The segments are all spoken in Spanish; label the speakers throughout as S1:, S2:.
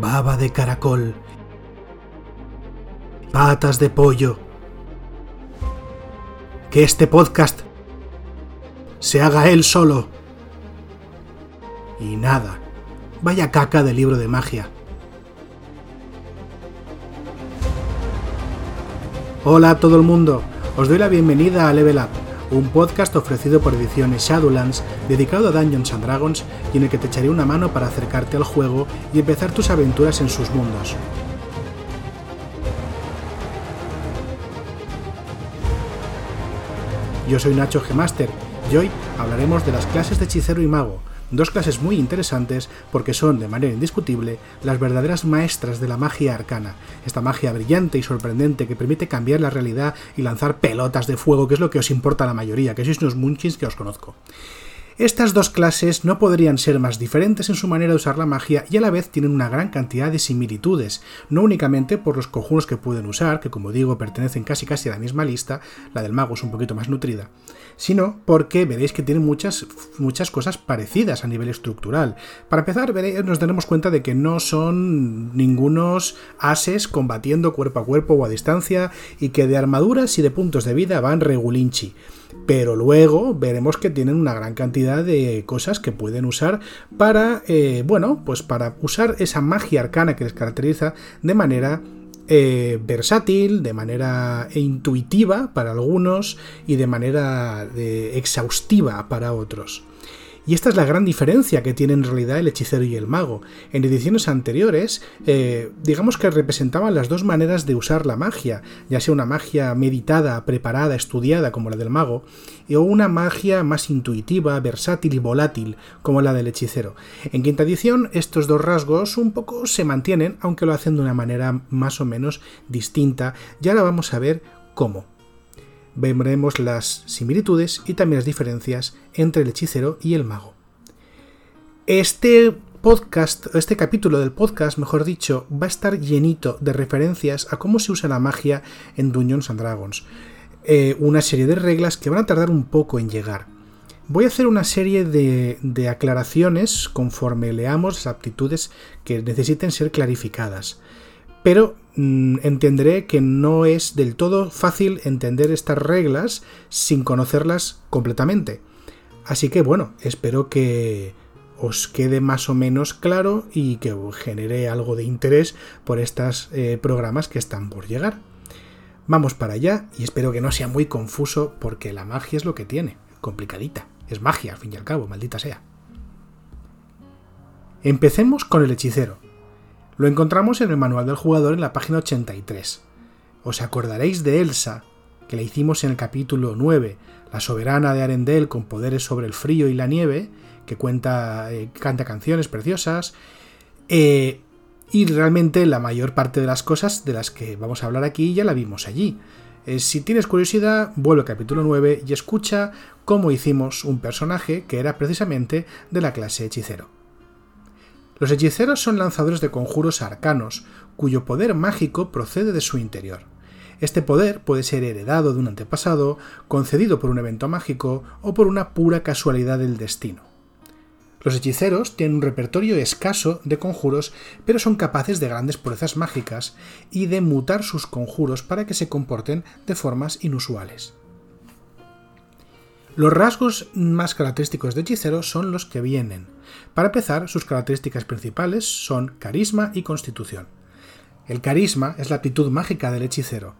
S1: baba de caracol, patas de pollo. Que este podcast se haga él solo. Y nada, vaya caca de libro de magia. Hola a todo el mundo, os doy la bienvenida a Level Up un podcast ofrecido por Ediciones Shadowlands dedicado a Dungeons and Dragons y en el que te echaré una mano para acercarte al juego y empezar tus aventuras en sus mundos. Yo soy Nacho Gemaster y hoy hablaremos de las clases de hechicero y mago, Dos clases muy interesantes porque son, de manera indiscutible, las verdaderas maestras de la magia arcana, esta magia brillante y sorprendente que permite cambiar la realidad y lanzar pelotas de fuego, que es lo que os importa a la mayoría, que sois unos munchins que os conozco. Estas dos clases no podrían ser más diferentes en su manera de usar la magia y a la vez tienen una gran cantidad de similitudes, no únicamente por los conjuros que pueden usar, que como digo pertenecen casi casi a la misma lista, la del mago es un poquito más nutrida, sino porque veréis que tienen muchas, muchas cosas parecidas a nivel estructural. Para empezar, veréis, nos daremos cuenta de que no son ningunos ases combatiendo cuerpo a cuerpo o a distancia y que de armaduras y de puntos de vida van regulinchi pero luego veremos que tienen una gran cantidad de cosas que pueden usar para, eh, bueno, pues para usar esa magia arcana que les caracteriza de manera eh, versátil, de manera intuitiva para algunos y de manera eh, exhaustiva para otros. Y esta es la gran diferencia que tiene en realidad el hechicero y el mago. En ediciones anteriores, eh, digamos que representaban las dos maneras de usar la magia, ya sea una magia meditada, preparada, estudiada como la del mago, o una magia más intuitiva, versátil y volátil como la del hechicero. En quinta edición, estos dos rasgos un poco se mantienen, aunque lo hacen de una manera más o menos distinta, y ahora vamos a ver cómo veremos las similitudes y también las diferencias entre el hechicero y el mago. Este podcast, este capítulo del podcast, mejor dicho, va a estar llenito de referencias a cómo se usa la magia en Dungeons and Dragons. Eh, una serie de reglas que van a tardar un poco en llegar. Voy a hacer una serie de, de aclaraciones conforme leamos las aptitudes que necesiten ser clarificadas pero mm, entenderé que no es del todo fácil entender estas reglas sin conocerlas completamente. Así que bueno, espero que os quede más o menos claro y que genere algo de interés por estos eh, programas que están por llegar. Vamos para allá y espero que no sea muy confuso porque la magia es lo que tiene, complicadita. Es magia, al fin y al cabo, maldita sea. Empecemos con el hechicero. Lo encontramos en el manual del jugador en la página 83. Os acordaréis de Elsa, que la hicimos en el capítulo 9, la soberana de Arendelle con poderes sobre el frío y la nieve, que eh, canta canciones preciosas. Eh, y realmente la mayor parte de las cosas de las que vamos a hablar aquí ya la vimos allí. Eh, si tienes curiosidad, vuelve al capítulo 9 y escucha cómo hicimos un personaje que era precisamente de la clase hechicero. Los hechiceros son lanzadores de conjuros arcanos, cuyo poder mágico procede de su interior. Este poder puede ser heredado de un antepasado, concedido por un evento mágico o por una pura casualidad del destino. Los hechiceros tienen un repertorio escaso de conjuros, pero son capaces de grandes proezas mágicas y de mutar sus conjuros para que se comporten de formas inusuales. Los rasgos más característicos de hechicero son los que vienen. Para empezar, sus características principales son carisma y constitución. El carisma es la aptitud mágica del hechicero,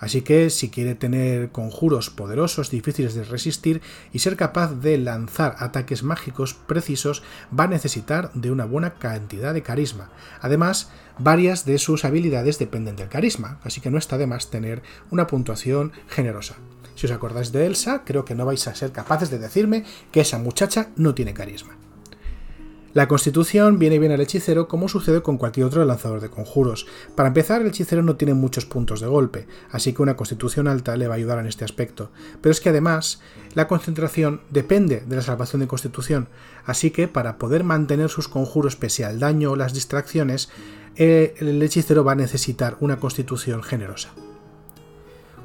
S1: así que si quiere tener conjuros poderosos, difíciles de resistir y ser capaz de lanzar ataques mágicos precisos, va a necesitar de una buena cantidad de carisma. Además, varias de sus habilidades dependen del carisma, así que no está de más tener una puntuación generosa. Si os acordáis de Elsa, creo que no vais a ser capaces de decirme que esa muchacha no tiene carisma. La constitución viene bien al hechicero como sucede con cualquier otro lanzador de conjuros. Para empezar, el hechicero no tiene muchos puntos de golpe, así que una constitución alta le va a ayudar en este aspecto. Pero es que además, la concentración depende de la salvación de constitución, así que para poder mantener sus conjuros pese al daño o las distracciones, eh, el hechicero va a necesitar una constitución generosa.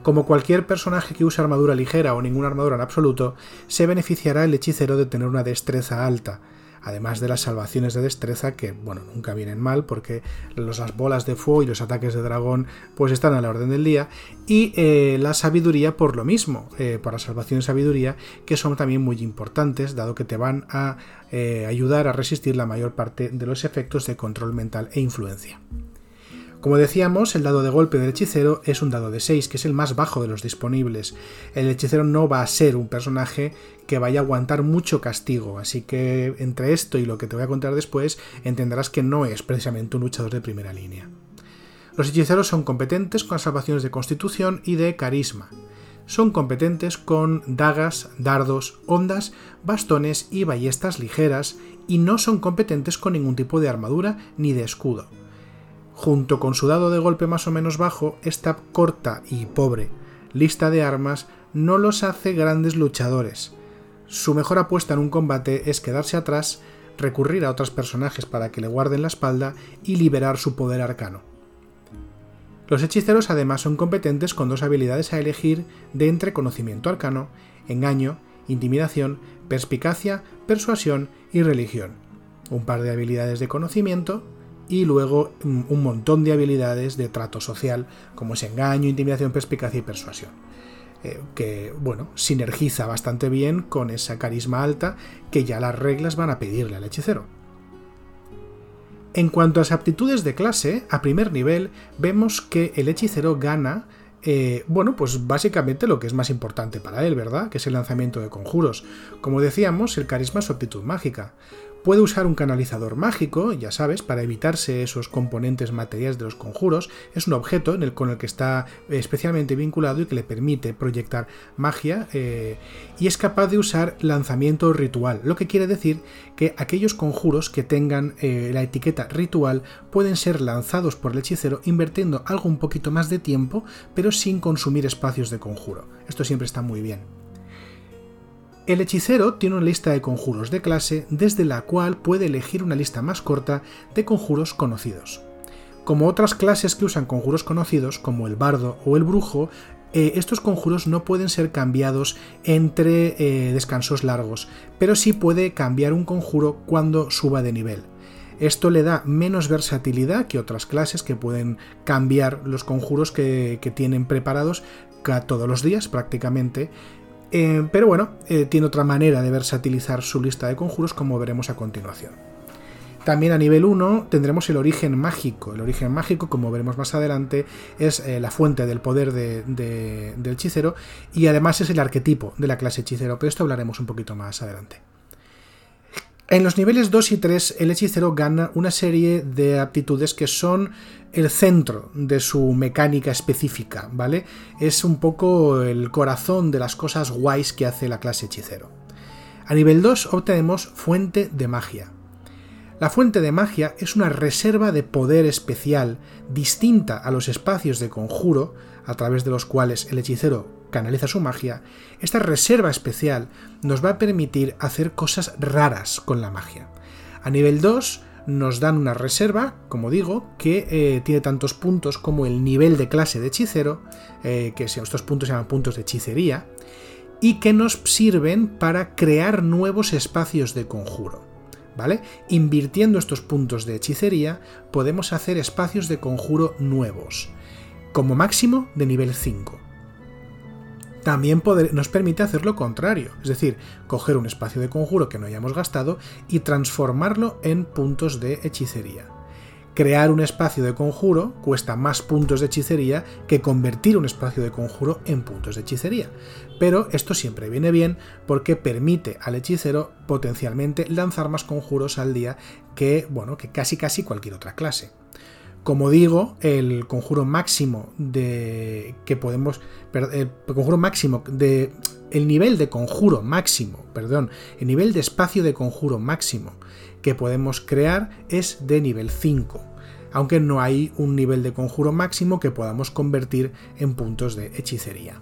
S1: Como cualquier personaje que use armadura ligera o ninguna armadura en absoluto, se beneficiará el hechicero de tener una destreza alta. Además de las salvaciones de destreza que, bueno, nunca vienen mal porque las bolas de fuego y los ataques de dragón pues están a la orden del día, y eh, la sabiduría por lo mismo, eh, por la salvación de sabiduría, que son también muy importantes, dado que te van a eh, ayudar a resistir la mayor parte de los efectos de control mental e influencia. Como decíamos, el dado de golpe del hechicero es un dado de 6, que es el más bajo de los disponibles. El hechicero no va a ser un personaje que vaya a aguantar mucho castigo, así que entre esto y lo que te voy a contar después, entenderás que no es precisamente un luchador de primera línea. Los hechiceros son competentes con salvaciones de constitución y de carisma. Son competentes con dagas, dardos, ondas, bastones y ballestas ligeras, y no son competentes con ningún tipo de armadura ni de escudo junto con su dado de golpe más o menos bajo, esta corta y pobre lista de armas no los hace grandes luchadores. Su mejor apuesta en un combate es quedarse atrás, recurrir a otros personajes para que le guarden la espalda y liberar su poder arcano. Los hechiceros además son competentes con dos habilidades a elegir de entre conocimiento arcano, engaño, intimidación, perspicacia, persuasión y religión. Un par de habilidades de conocimiento y luego mm, un montón de habilidades de trato social, como es engaño, intimidación, perspicacia y persuasión. Eh, que, bueno, sinergiza bastante bien con esa carisma alta que ya las reglas van a pedirle al hechicero. En cuanto a las aptitudes de clase, a primer nivel, vemos que el hechicero gana eh, bueno, pues básicamente lo que es más importante para él, ¿verdad? Que es el lanzamiento de conjuros. Como decíamos, el carisma es su aptitud mágica. Puede usar un canalizador mágico, ya sabes, para evitarse esos componentes materiales de los conjuros. Es un objeto en el, con el que está especialmente vinculado y que le permite proyectar magia. Eh, y es capaz de usar lanzamiento ritual, lo que quiere decir que aquellos conjuros que tengan eh, la etiqueta ritual pueden ser lanzados por el hechicero invirtiendo algo un poquito más de tiempo, pero sin consumir espacios de conjuro. Esto siempre está muy bien. El hechicero tiene una lista de conjuros de clase desde la cual puede elegir una lista más corta de conjuros conocidos. Como otras clases que usan conjuros conocidos, como el bardo o el brujo, eh, estos conjuros no pueden ser cambiados entre eh, descansos largos, pero sí puede cambiar un conjuro cuando suba de nivel. Esto le da menos versatilidad que otras clases que pueden cambiar los conjuros que, que tienen preparados todos los días prácticamente eh, pero bueno, eh, tiene otra manera de versatilizar su lista de conjuros como veremos a continuación. También a nivel 1 tendremos el origen mágico. El origen mágico, como veremos más adelante, es eh, la fuente del poder del hechicero y además es el arquetipo de la clase hechicero, pero esto hablaremos un poquito más adelante. En los niveles 2 y 3 el hechicero gana una serie de aptitudes que son el centro de su mecánica específica, ¿vale? Es un poco el corazón de las cosas guays que hace la clase hechicero. A nivel 2 obtenemos fuente de magia. La fuente de magia es una reserva de poder especial distinta a los espacios de conjuro a través de los cuales el hechicero canaliza su magia, esta reserva especial nos va a permitir hacer cosas raras con la magia. A nivel 2 nos dan una reserva, como digo, que eh, tiene tantos puntos como el nivel de clase de hechicero, eh, que estos puntos se llaman puntos de hechicería, y que nos sirven para crear nuevos espacios de conjuro. ¿Vale? Invirtiendo estos puntos de hechicería podemos hacer espacios de conjuro nuevos, como máximo de nivel 5 también nos permite hacer lo contrario, es decir, coger un espacio de conjuro que no hayamos gastado y transformarlo en puntos de hechicería. Crear un espacio de conjuro cuesta más puntos de hechicería que convertir un espacio de conjuro en puntos de hechicería. Pero esto siempre viene bien porque permite al hechicero potencialmente lanzar más conjuros al día que, bueno, que casi casi cualquier otra clase. Como digo, el conjuro máximo de que podemos, el conjuro máximo de el nivel de conjuro máximo, perdón, el nivel de espacio de conjuro máximo que podemos crear es de nivel 5, aunque no hay un nivel de conjuro máximo que podamos convertir en puntos de hechicería.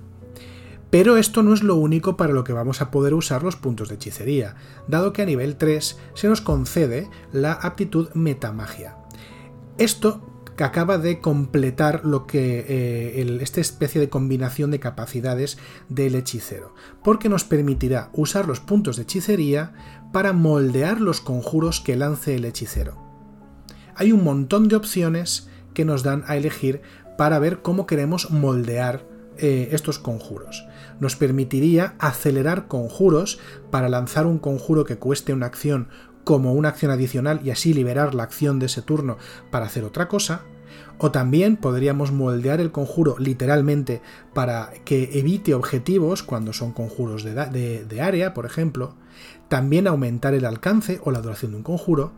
S1: Pero esto no es lo único para lo que vamos a poder usar los puntos de hechicería, dado que a nivel 3 se nos concede la aptitud metamagia. Esto que acaba de completar lo que eh, esta especie de combinación de capacidades del hechicero, porque nos permitirá usar los puntos de hechicería para moldear los conjuros que lance el hechicero. Hay un montón de opciones que nos dan a elegir para ver cómo queremos moldear eh, estos conjuros. Nos permitiría acelerar conjuros para lanzar un conjuro que cueste una acción como una acción adicional y así liberar la acción de ese turno para hacer otra cosa. O también podríamos moldear el conjuro literalmente para que evite objetivos cuando son conjuros de, área, por ejemplo. También aumentar el alcance o la duración de un conjuro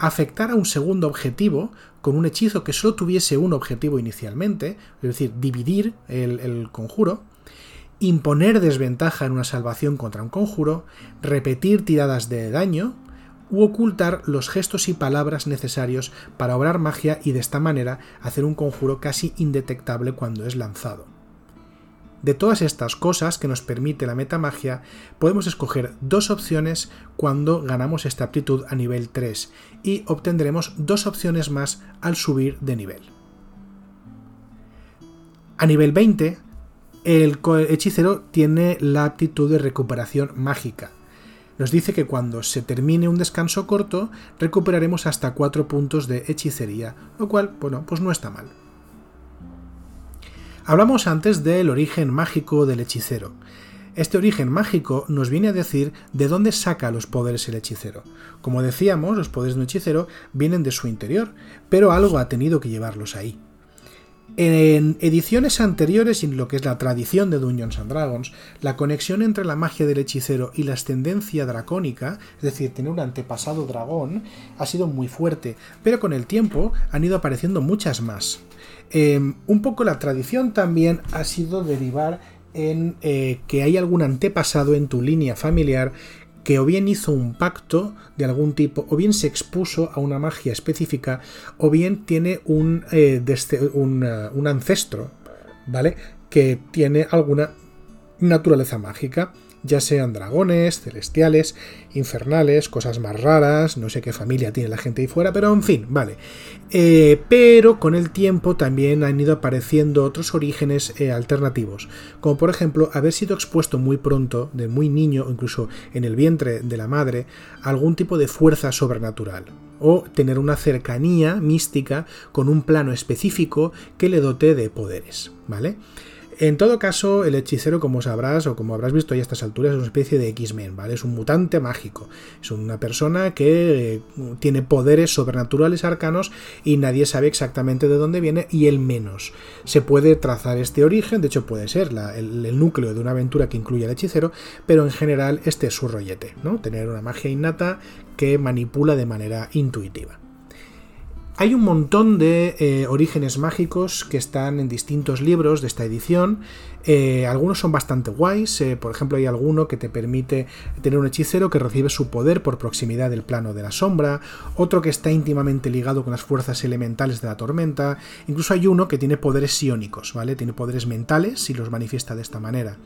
S1: afectar a un segundo objetivo con un hechizo que solo tuviese un objetivo inicialmente, es decir, dividir el, conjuro, imponer desventaja en una salvación contra un conjuro, repetir tiradas de daño, u ocultar los gestos y palabras necesarios para obrar magia y de esta manera hacer un conjuro casi indetectable cuando es lanzado. De todas estas cosas que nos permite la metamagia, podemos escoger dos opciones cuando ganamos esta aptitud a nivel 3 y obtendremos dos opciones más al subir de nivel. A nivel 20, el hechicero tiene la aptitud de recuperación mágica. Nos dice que cuando se termine un descanso corto, recuperaremos hasta 4 puntos de hechicería, lo cual, bueno, pues no está mal. Hablamos antes del origen mágico del hechicero. Este origen mágico nos viene a decir de dónde saca los poderes el hechicero. Como decíamos, los poderes de un hechicero vienen de su interior, pero algo ha tenido que llevarlos ahí. En ediciones anteriores en lo que es la tradición de Dungeons and Dragons, la conexión entre la magia del hechicero y la ascendencia dracónica, es decir, tener un antepasado dragón, ha sido muy fuerte, pero con el tiempo han ido apareciendo muchas más. Em, un poco la tradición también ha sido derivar en eh, que hay algún antepasado en tu línea familiar que o bien hizo un pacto de algún tipo, o bien se expuso a una magia específica, o bien tiene un, eh, un ancestro, ¿vale? Que tiene alguna naturaleza mágica ya sean dragones, celestiales, infernales, cosas más raras, no sé qué familia tiene la gente ahí fuera, pero en fin, vale. Eh, pero con el tiempo también han ido apareciendo otros orígenes eh, alternativos, como por ejemplo haber sido expuesto muy pronto, de muy niño, o incluso en el vientre de la madre, a algún tipo de fuerza sobrenatural o tener una cercanía mística con un plano específico que le dote de poderes, ¿vale? En todo caso, el hechicero, como sabrás o como habrás visto ya a estas alturas, es una especie de X-Men, ¿vale? Es un mutante mágico. Es una persona que eh, tiene poderes sobrenaturales arcanos y nadie sabe exactamente de dónde viene y él menos. Se puede trazar este origen, de hecho puede ser el, el, núcleo de una aventura que incluye al hechicero, pero en general este es su rollete, ¿no? Tener una magia innata que manipula de manera intuitiva. Hay un montón de eh, orígenes mágicos que están en distintos libros de esta edición. Eh, algunos son bastante guays. Eh, por ejemplo, hay alguno que te permite tener un hechicero que recibe su poder por proximidad del plano de la sombra. Otro que está íntimamente ligado con las fuerzas elementales de la tormenta. Incluso hay uno que tiene poderes psiónicos, ¿vale? Tiene poderes mentales y los manifiesta de esta manera.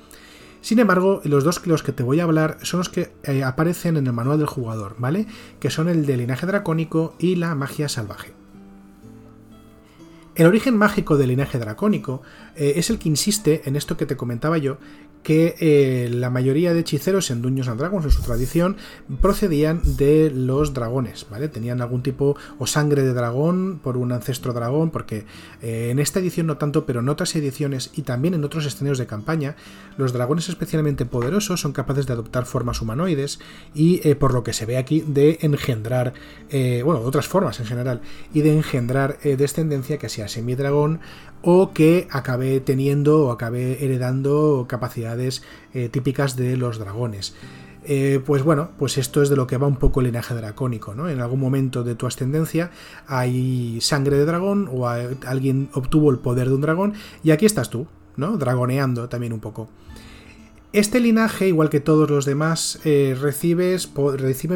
S1: Sin embargo, los dos que los que te voy a hablar son los que aparecen en el manual del jugador, ¿vale? Que son el de linaje dracónico y la magia salvaje. El origen mágico del linaje dracónico eh, es el que insiste en esto que te comentaba yo, que eh, la mayoría de hechiceros en Dungeons and Dragons, en su tradición, procedían de los dragones, ¿vale? Tenían algún tipo o sangre de dragón por un ancestro dragón, porque eh, en esta edición no tanto, pero en otras ediciones y también en otros escenarios de campaña, los dragones especialmente poderosos son capaces de adoptar formas humanoides y, eh, por lo que se ve aquí, de engendrar, bueno, otras formas en general, y de engendrar descendencia que sea semidragón o que acabe teniendo o acabe heredando capacidades eh, típicas de los dragones. Eh, pues bueno, pues esto es de lo que va un poco el linaje dracónico, ¿no? En algún momento de tu ascendencia hay sangre de dragón o alguien obtuvo el poder de un dragón y aquí estás tú, ¿no? Dragoneando también un poco. Este linaje, igual que todos los demás, eh,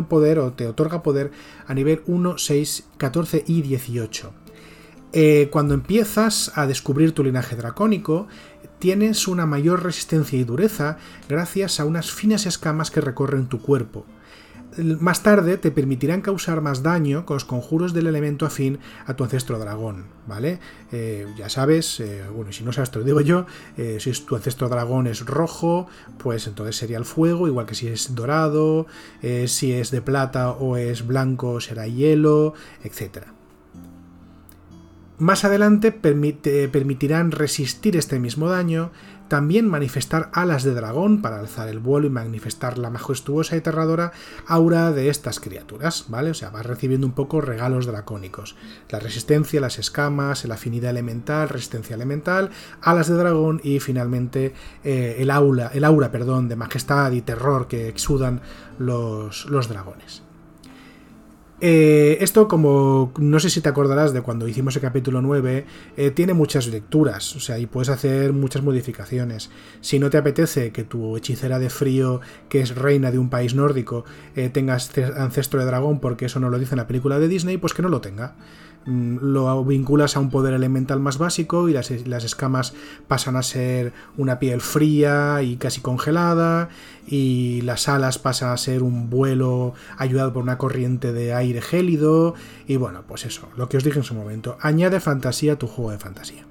S1: poder o te otorga poder a nivel 1, 6, 14 y 18. Eh, cuando empiezas a descubrir tu linaje dracónico, tienes una mayor resistencia y dureza gracias a unas finas escamas que recorren tu cuerpo. más tarde te permitirán causar más daño con los conjuros del elemento afín a tu ancestro dragón, ¿vale? Eh, ya sabes, eh, bueno, si no sabes te lo digo yo, si tu ancestro dragón es rojo, pues entonces sería el fuego, igual que si es dorado, si es de plata o es blanco será hielo, etc. Más adelante permitirán resistir este mismo daño también manifestar alas de dragón para alzar el vuelo y manifestar la majestuosa y aterradora aura de estas criaturas, ¿vale? O sea, vas recibiendo un poco regalos dracónicos. La resistencia, las escamas, la afinidad elemental, resistencia elemental, alas de dragón y finalmente eh, el, aula, el aura perdón, de majestad y terror que exudan los, los dragones. Eh, esto, como no sé si te acordarás de cuando hicimos el capítulo 9, eh, tiene muchas lecturas, o sea, y puedes hacer muchas modificaciones. Si no te apetece que tu hechicera de frío, que es reina de un país nórdico, eh, tenga ancestro de dragón, porque eso no lo dice en la película de Disney, pues que no lo tenga. Mm, lo vinculas a un poder elemental más básico y las, escamas pasan a ser una piel fría y casi congelada y las alas pasan a ser un vuelo ayudado por una corriente de aire gélido y bueno, pues eso, lo que os dije en su momento, añade fantasía a tu juego de fantasía.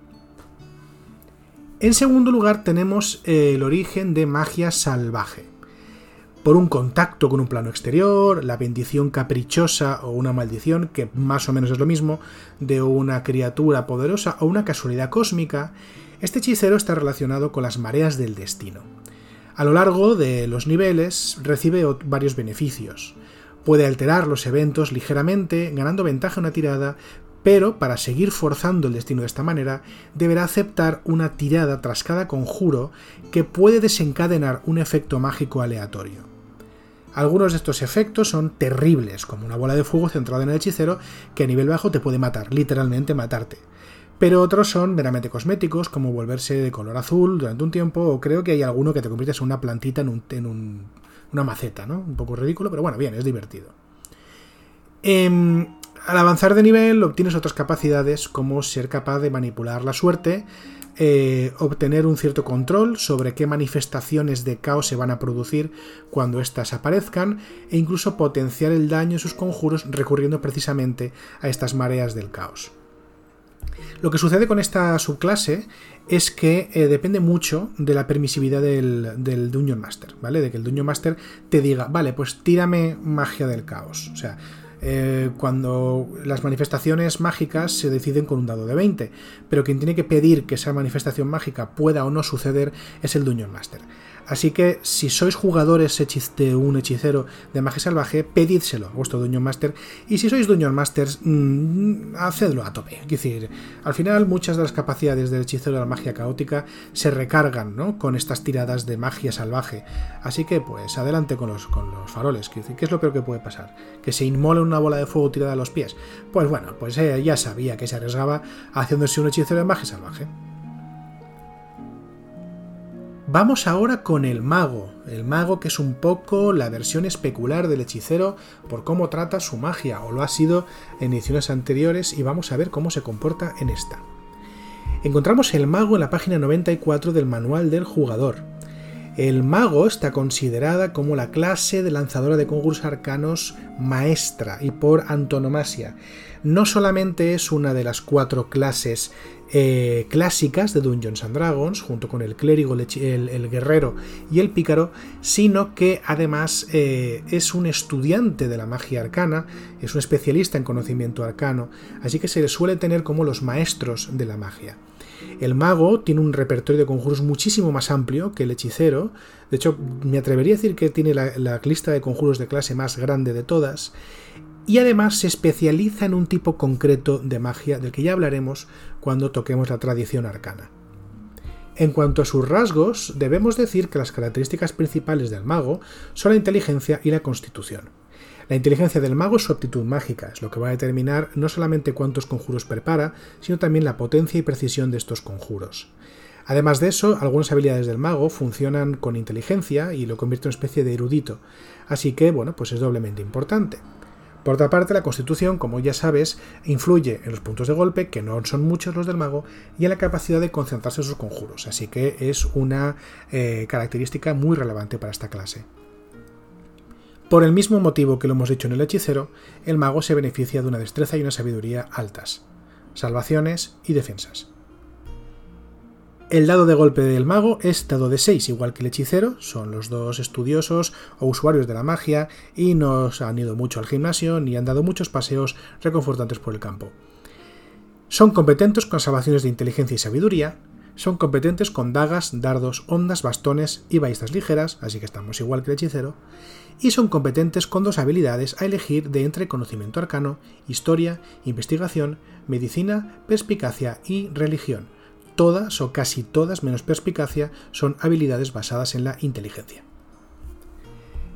S1: En segundo lugar tenemos el origen de magia salvaje por un contacto con un plano exterior, la bendición caprichosa o una maldición, que más o menos es lo mismo, de una criatura poderosa o una casualidad cósmica, este hechicero está relacionado con las mareas del destino. A lo largo de los niveles recibe varios beneficios. Puede alterar los eventos ligeramente, ganando ventaja en una tirada, pero para seguir forzando el destino de esta manera, deberá aceptar una tirada tras cada conjuro que puede desencadenar un efecto mágico aleatorio. Algunos de estos efectos son terribles, como una bola de fuego centrada en el hechicero que a nivel bajo te puede matar, literalmente matarte. Pero otros son meramente cosméticos, como volverse de color azul durante un tiempo, o creo que hay alguno que te conviertes en una plantita en, un, una maceta, ¿no? Un poco ridículo, pero bueno, bien, es divertido. Em, al avanzar de nivel obtienes otras capacidades como ser capaz de manipular la suerte, eh, obtener un cierto control sobre qué manifestaciones de caos se van a producir cuando éstas aparezcan e incluso potenciar el daño en sus conjuros recurriendo precisamente a estas mareas del caos. Lo que sucede con esta subclase es que eh, depende mucho de la permisividad del, del, Master, ¿vale? De que el Dungeon Master te diga, vale, pues tírame magia del caos. O sea, eh, cuando las manifestaciones mágicas se deciden con un dado de 20, pero quien tiene que pedir que esa manifestación mágica pueda o no suceder es el Dungeon Master. Así que si sois jugadores de un hechicero de magia salvaje, pedídselo a vuestro Dungeon Master. Y si sois Dungeon Masters, mm, hacedlo a tope. Es decir, al final muchas de las capacidades del hechicero de la magia caótica se recargan ¿no? con estas tiradas de magia salvaje. Así que pues adelante con los, con los faroles. ¿Qué es lo peor que puede pasar? ¿Que se inmole una bola de fuego tirada a los pies? Pues bueno, pues eh, ya sabía que se arriesgaba haciéndose un hechicero de magia salvaje. Vamos ahora con el mago, el mago que es un poco la versión especular del hechicero por cómo trata su magia, o lo ha sido en ediciones anteriores, y vamos a ver cómo se comporta en esta. Encontramos el mago en la página 94 del manual del jugador. El mago está considerada como la clase de lanzadora de conjuros arcanos maestra y por antonomasia. No solamente es una de las cuatro clases eh, clásicas de Dungeons and Dragons, junto con el clérigo, el, guerrero y el pícaro, sino que además eh, es un estudiante de la magia arcana, es un especialista en conocimiento arcano, así que se le suele tener como los maestros de la magia. El mago tiene un repertorio de conjuros muchísimo más amplio que el hechicero. De hecho, me atrevería a decir que tiene la lista de conjuros de clase más grande de todas y además se especializa en un tipo concreto de magia del que ya hablaremos cuando toquemos la tradición arcana. En cuanto a sus rasgos, debemos decir que las características principales del mago son la inteligencia y la constitución. La inteligencia del mago es su aptitud mágica, es lo que va a determinar no solamente cuántos conjuros prepara, sino también la potencia y precisión de estos conjuros. Además de eso, algunas habilidades del mago funcionan con inteligencia y lo convierte en una especie de erudito, así que, bueno, pues es doblemente importante. Por otra parte, la constitución, como ya sabes, influye en los puntos de golpe, que no son muchos los del mago, y en la capacidad de concentrarse en sus conjuros, así que es una eh, característica muy relevante para esta clase. Por el mismo motivo que lo hemos dicho en el hechicero, el mago se beneficia de una destreza y una sabiduría altas, salvaciones y defensas. El dado de golpe del mago es dado de 6, igual que el hechicero, son los dos estudiosos o usuarios de la magia y no han ido mucho al gimnasio ni han dado muchos paseos reconfortantes por el campo. Son competentes con salvaciones de inteligencia y sabiduría, son competentes con dagas, dardos, ondas, bastones y ballestas ligeras, así que estamos igual que el hechicero, y son competentes con dos habilidades a elegir de entre conocimiento arcano, historia, investigación, medicina, perspicacia y religión todas o casi todas menos perspicacia son habilidades basadas en la inteligencia.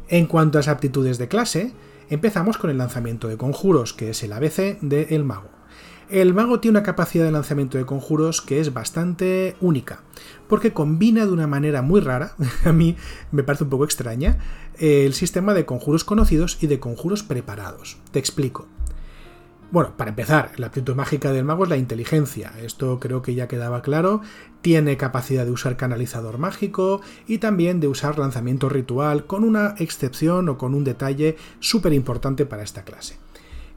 S1: En cuanto a las aptitudes de clase, empezamos con el lanzamiento de conjuros, que es el ABC del mago. El mago tiene una capacidad de lanzamiento de conjuros que es bastante única, porque combina de una manera muy rara, a mí me parece un poco extraña, el sistema de conjuros conocidos y de conjuros preparados. Te explico. Bueno, para empezar, la aptitud mágica del mago es la inteligencia. Esto creo que ya quedaba claro. Tiene capacidad de usar canalizador mágico y también de usar lanzamiento ritual, con una excepción o con un detalle súper importante para esta clase.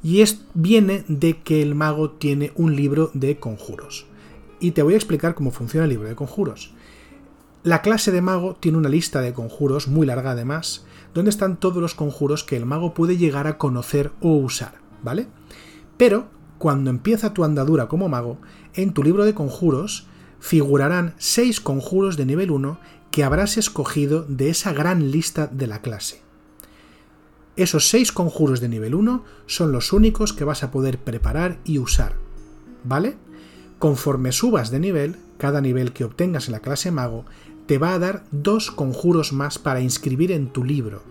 S1: Y es, viene de que el mago tiene un libro de conjuros. Y te voy a explicar cómo funciona el libro de conjuros. La clase de mago tiene una lista de conjuros muy larga además, donde están todos los conjuros que el mago puede llegar a conocer o usar, ¿vale? Pero, cuando empieza tu andadura como mago, en tu libro de conjuros figurarán 6 conjuros de nivel 1 que habrás escogido de esa gran lista de la clase. Esos 6 conjuros de nivel 1 son los únicos que vas a poder preparar y usar. ¿Vale? Conforme subas de nivel, cada nivel que obtengas en la clase mago te va a dar dos conjuros más para inscribir en tu libro.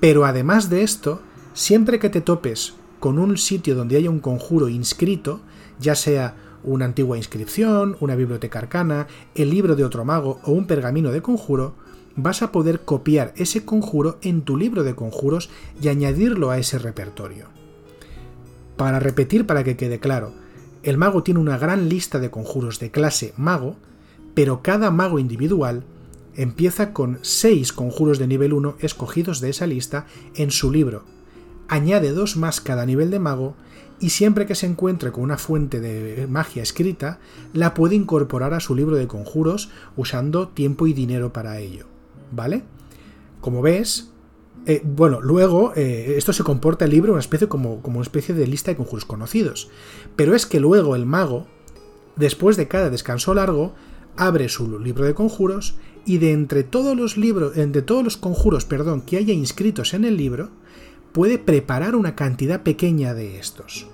S1: Pero además de esto, siempre que te topes con un sitio donde haya un conjuro inscrito, ya sea una antigua inscripción, una biblioteca arcana, el libro de otro mago o un pergamino de conjuro, vas a poder copiar ese conjuro en tu libro de conjuros y añadirlo a ese repertorio. Para repetir para que quede claro, el mago tiene una gran lista de conjuros de clase mago, pero cada mago individual empieza con 6 conjuros de nivel 1 escogidos de esa lista en su libro, añade dos más cada nivel de mago y siempre que se encuentre con una fuente de magia escrita, la puede incorporar a su libro de conjuros usando tiempo y dinero para ello. ¿Vale? Como ves, eh, bueno, luego eh, esto se comporta el libro una especie como, como una especie de lista de conjuros conocidos. Pero es que luego el mago, después de cada descanso largo, abre su libro de conjuros y de entre todos los libros, entre todos los conjuros, perdón, que haya inscritos en el libro, puede preparar una cantidad pequeña de estos.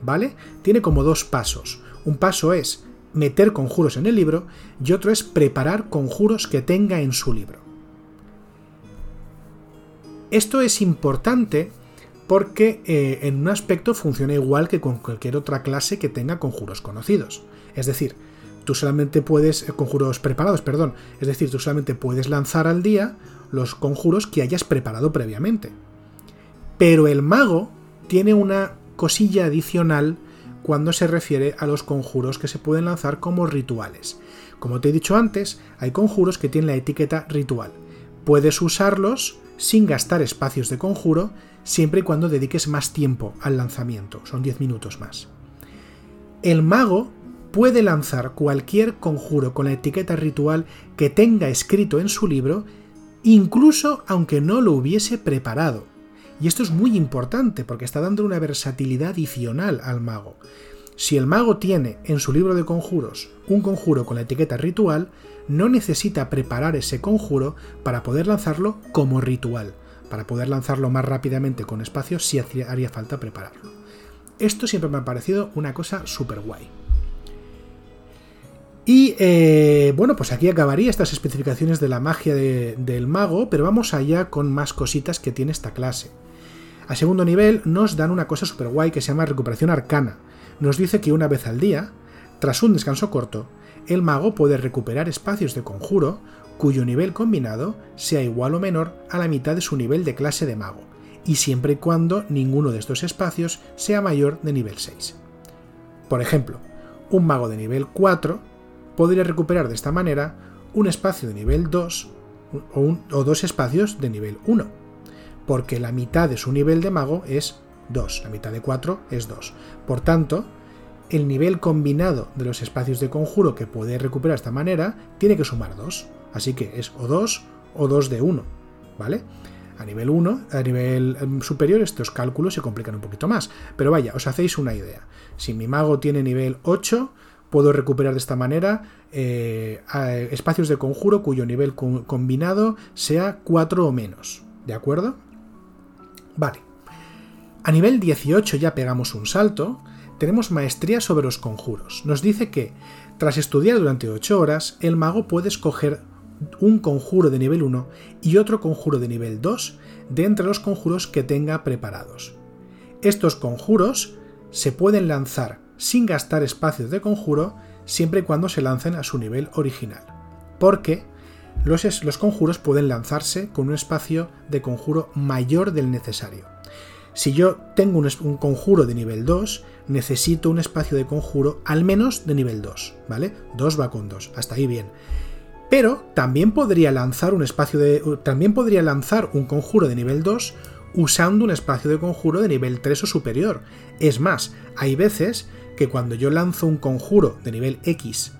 S1: ¿Vale? Tiene como dos pasos. Un paso es meter conjuros en el libro y otro es preparar conjuros que tenga en su libro. Esto es importante porque eh, en un aspecto funciona igual que con cualquier otra clase que tenga conjuros conocidos. Es decir, tú solamente puedes, eh, conjuros preparados, perdón, es decir, tú solamente puedes lanzar al día los conjuros que hayas preparado previamente. Pero el mago tiene una cosilla adicional cuando se refiere a los conjuros que se pueden lanzar como rituales. Como te he dicho antes, hay conjuros que tienen la etiqueta ritual. Puedes usarlos sin gastar espacios de conjuro, siempre y cuando dediques más tiempo al lanzamiento, son 10 minutos más. El mago puede lanzar cualquier conjuro con la etiqueta ritual que tenga escrito en su libro, incluso aunque no lo hubiese preparado. Y esto es muy importante porque está dando una versatilidad adicional al mago. Si el mago tiene en su libro de conjuros un conjuro con la etiqueta ritual, no necesita preparar ese conjuro para poder lanzarlo como ritual. Para poder lanzarlo más rápidamente con espacio si haría falta prepararlo. Esto siempre me ha parecido una cosa súper guay. Y eh, bueno, pues aquí acabaría estas especificaciones de la magia del mago, pero vamos allá con más cositas que tiene esta clase. A segundo nivel nos dan una cosa super guay que se llama recuperación arcana. Nos dice que una vez al día, tras un descanso corto, el mago puede recuperar espacios de conjuro cuyo nivel combinado sea igual o menor a la mitad de su nivel de clase de mago, y siempre y cuando ninguno de estos espacios sea mayor de nivel 6. Por ejemplo, un mago de nivel 4 podría recuperar de esta manera un espacio de nivel 2 o, o dos espacios de nivel 1 porque la mitad de su nivel de mago es 2, la mitad de 4 es 2. Por tanto, el nivel combinado de los espacios de conjuro que puede recuperar de esta manera tiene que sumar 2. Así que es o 2 o 2 de 1, ¿vale? A nivel 1, a nivel em, superior, estos cálculos se complican un poquito más. Pero vaya, os hacéis una idea. Si mi mago tiene nivel 8, puedo recuperar de esta manera eh, espacios de conjuro cuyo nivel combinado sea 4 o menos. ¿De acuerdo? Vale. A nivel 18 ya pegamos un salto. Tenemos maestría sobre los conjuros. Nos dice que, tras estudiar durante 8 horas, el mago puede escoger un conjuro de nivel 1 y otro conjuro de nivel 2 de entre los conjuros que tenga preparados. Estos conjuros se pueden lanzar sin gastar espacios de conjuro siempre y cuando se lancen a su nivel original, porque los, conjuros pueden lanzarse con un espacio de conjuro mayor del necesario. Si yo tengo un, un, conjuro de nivel 2, necesito un espacio de conjuro al menos de nivel 2, ¿vale? 2 va con 2, hasta ahí bien. Pero también podría lanzar un espacio de. También podría lanzar un conjuro de nivel 2 usando un espacio de conjuro de nivel 3 o superior. Es más, hay veces que cuando yo lanzo un conjuro de nivel X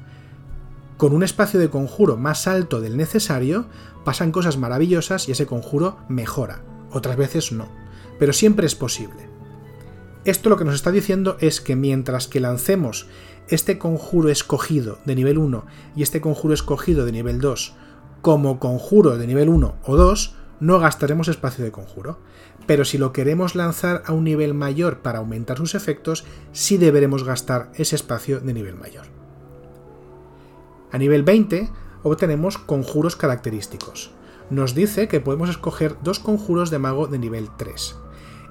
S1: con un espacio de conjuro más alto del necesario, pasan cosas maravillosas y ese conjuro mejora. Otras veces no. Pero siempre es posible. Esto lo que nos está diciendo es que mientras que lancemos este conjuro escogido de nivel 1 y este conjuro escogido de nivel 2 como conjuro de nivel 1 o 2, no gastaremos espacio de conjuro. Pero si lo queremos lanzar a un nivel mayor para aumentar sus efectos, sí deberemos gastar ese espacio de nivel mayor. A nivel 20 obtenemos conjuros característicos. Nos dice que podemos escoger dos conjuros de mago de nivel 3.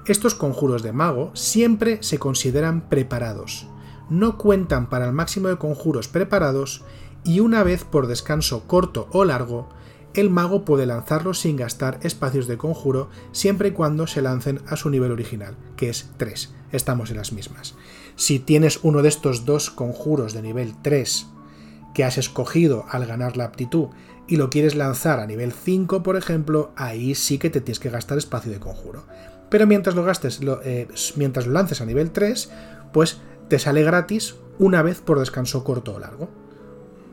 S1: Estos conjuros de mago siempre se consideran preparados, no cuentan para el máximo de conjuros preparados y una vez por descanso corto o largo, el mago puede lanzarlos sin gastar espacios de conjuro siempre y cuando se lancen a su nivel original, que es 3. Estamos en las mismas. Si tienes uno de estos dos conjuros de nivel 3 que has escogido al ganar la aptitud y lo quieres lanzar a nivel 5, por ejemplo, ahí sí que te tienes que gastar espacio de conjuro. Pero mientras lo gastes, eh, mientras lo lances a nivel 3, pues te sale gratis una vez por descanso corto o largo.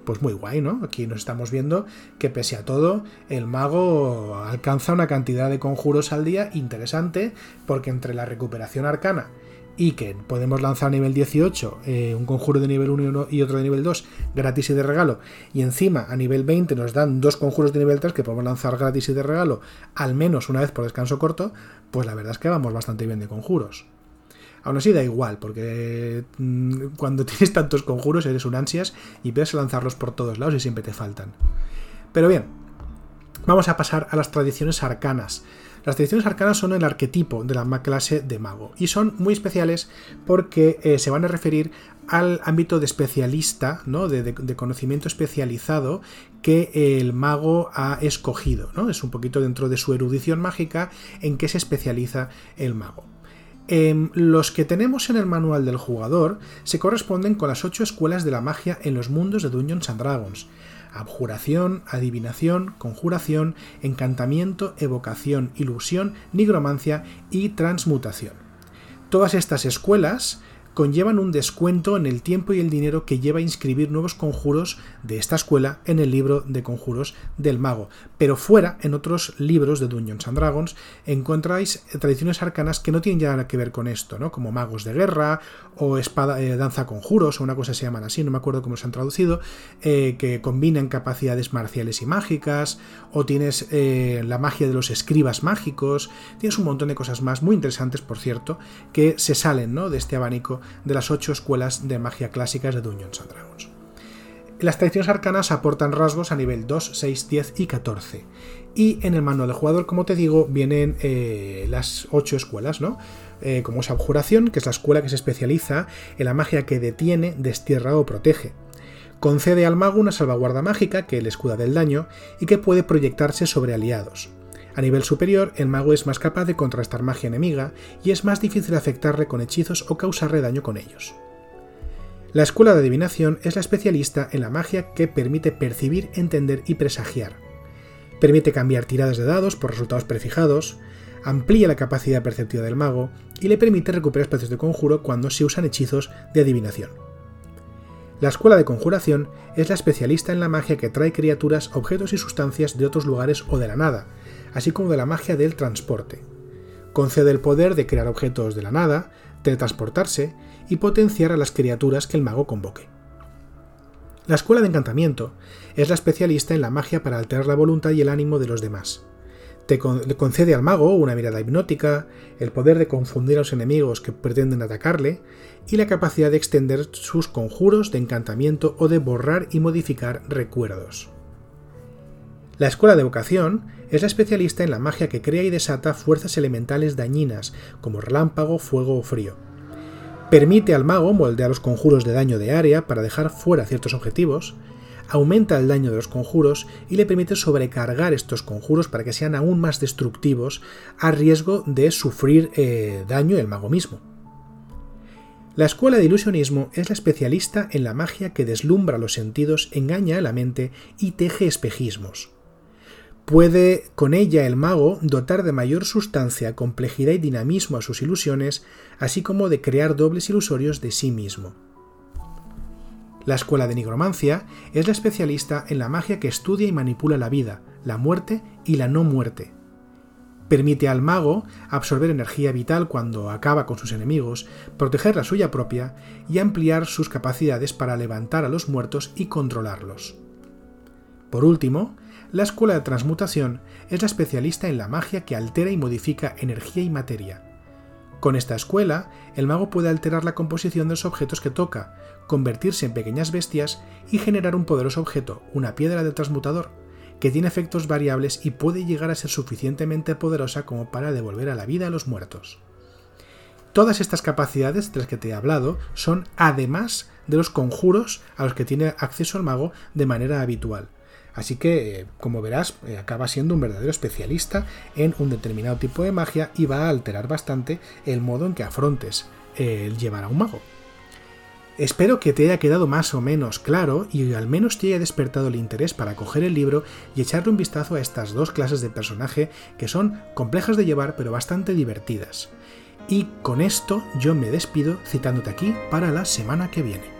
S1: Pues muy guay, ¿no? Aquí nos estamos viendo que pese a todo, el mago alcanza una cantidad de conjuros al día interesante, porque entre la recuperación arcana y que podemos lanzar a nivel 18 eh, un conjuro de nivel 1 y otro de nivel 2 gratis y de regalo, y encima a nivel 20 nos dan dos conjuros de nivel 3 que podemos lanzar gratis y de regalo al menos una vez por descanso corto, pues la verdad es que vamos bastante bien de conjuros. Aún así da igual, porque mm, cuando tienes tantos conjuros eres un ansias y puedes lanzarlos por todos lados y siempre te faltan. Pero bien, vamos a pasar a las tradiciones arcanas. Las tradiciones arcanas son el arquetipo de la clase de mago y son muy especiales porque eh, se van a referir al ámbito de especialista, ¿no? de, conocimiento especializado que el mago ha escogido. ¿no? Es un poquito dentro de su erudición mágica en que se especializa el mago. Em, los que tenemos en el manual del jugador se corresponden con las ocho escuelas de la magia en los mundos de Dungeons and Dragons. Abjuración, adivinación, conjuración, encantamiento, evocación, ilusión, nigromancia y transmutación. Todas estas escuelas conllevan un descuento en el tiempo y el dinero que lleva a inscribir nuevos conjuros de esta escuela en el libro de conjuros del mago. Pero fuera, en otros libros de Dungeons and Dragons, encontráis tradiciones arcanas que no tienen ya nada que ver con esto, ¿no? Como magos de guerra o espada, eh, danza conjuros o una cosa se llaman así, no me acuerdo cómo se han traducido, eh, que combinan capacidades marciales y mágicas, o tienes eh, la magia de los escribas mágicos, tienes un montón de cosas más muy interesantes, por cierto, que se salen ¿no? de este abanico de las ocho escuelas de magia clásicas de Dungeons and Dragons. Las tradiciones arcanas aportan rasgos a nivel 2, 6, 10 y 14. Y en el manual del jugador, como te digo, vienen eh, las ocho escuelas, ¿no? Eh, como es Abjuración, que es la escuela que se especializa en la magia que detiene, destierra o protege. Concede al mago una salvaguarda mágica que le escuda del daño y que puede proyectarse sobre aliados. A nivel superior, el mago es más capaz de contrastar magia enemiga y es más difícil afectarle con hechizos o causarle daño con ellos. La escuela de adivinación es la especialista en la magia que permite percibir, entender y presagiar. permite cambiar tiradas de dados por resultados prefijados, amplía la capacidad perceptiva del mago y le permite recuperar espacios de conjuro cuando se usan hechizos de adivinación. La escuela de conjuración es la especialista en la magia que trae criaturas, objetos y sustancias de otros lugares o de la nada, así como de la magia del transporte. Concede el poder de crear objetos de la nada, teletransportarse y potenciar a las criaturas que el mago convoque. La escuela de encantamiento es la especialista en la magia para alterar la voluntad y el ánimo de los demás le concede al mago una mirada hipnótica, el poder de confundir a los enemigos que pretenden atacarle y la capacidad de extender sus conjuros de encantamiento o de borrar y modificar recuerdos. La escuela de vocación es la especialista en la magia que crea y desata fuerzas elementales dañinas como relámpago, fuego o frío. Permite al mago moldear los conjuros de daño de área para dejar fuera ciertos objetivos, aumenta el daño de los conjuros y le permite sobrecargar estos conjuros para que sean aún más destructivos a riesgo de sufrir eh, daño el mago mismo. La escuela de ilusionismo es la especialista en la magia que deslumbra los sentidos, engaña a la mente y teje espejismos. Puede con ella el mago dotar de mayor sustancia, complejidad y dinamismo a sus ilusiones, así como de crear dobles ilusorios de sí mismo. La escuela de nigromancia es la especialista en la magia que estudia y manipula la vida, la muerte y la no muerte. Permite al mago absorber energía vital cuando acaba con sus enemigos, proteger la suya propia y ampliar sus capacidades para levantar a los muertos y controlarlos. Por último, la escuela de transmutación es la especialista en la magia que altera y modifica energía y materia. Con esta escuela, el mago puede alterar la composición de los objetos que toca, convertirse en pequeñas bestias y generar un poderoso objeto, una piedra de transmutador, que tiene efectos variables y puede llegar a ser suficientemente poderosa como para devolver a la vida a los muertos. Todas estas capacidades de las que te he hablado son además de los conjuros a los que tiene acceso el mago de manera habitual. Así que, eh, como verás, eh, acaba siendo un verdadero especialista en un determinado tipo de magia y va a alterar bastante el modo en que afrontes el llevar a un mago. Espero que te haya quedado más o menos claro y al menos te haya despertado el interés para coger el libro y echarle un vistazo a estas dos clases de personaje que son complejas de llevar pero bastante divertidas. Y con esto yo me despido citándote aquí para la semana que viene.